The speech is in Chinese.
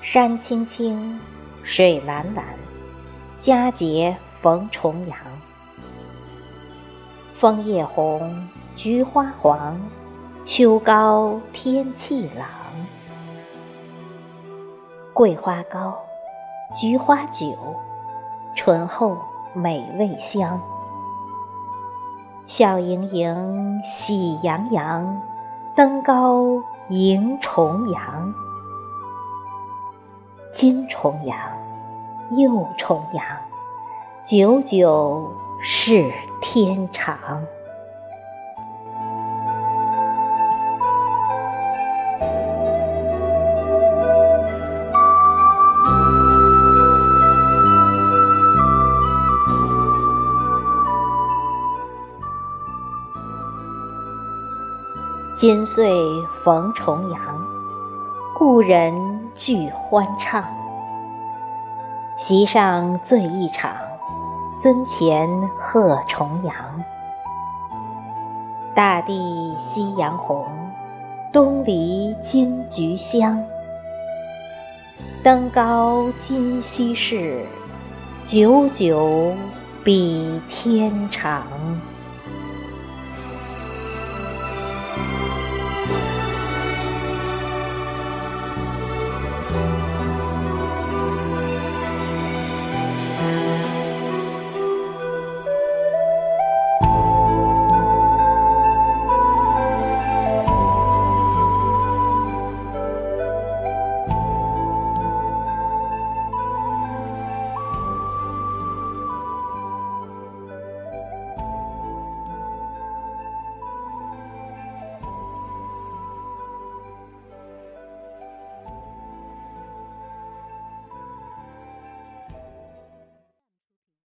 山青青，水蓝蓝，佳节逢重阳。枫叶红，菊花黄，秋高天气朗。桂花糕，菊花酒，醇厚美味香。笑盈盈，喜洋洋，登高迎重阳。今重阳，又重阳，久久是天长。今岁逢重阳，故人俱欢唱。席上醉一场，尊前贺重阳。大地夕阳红，东篱金菊香。登高今夕事，久久比天长。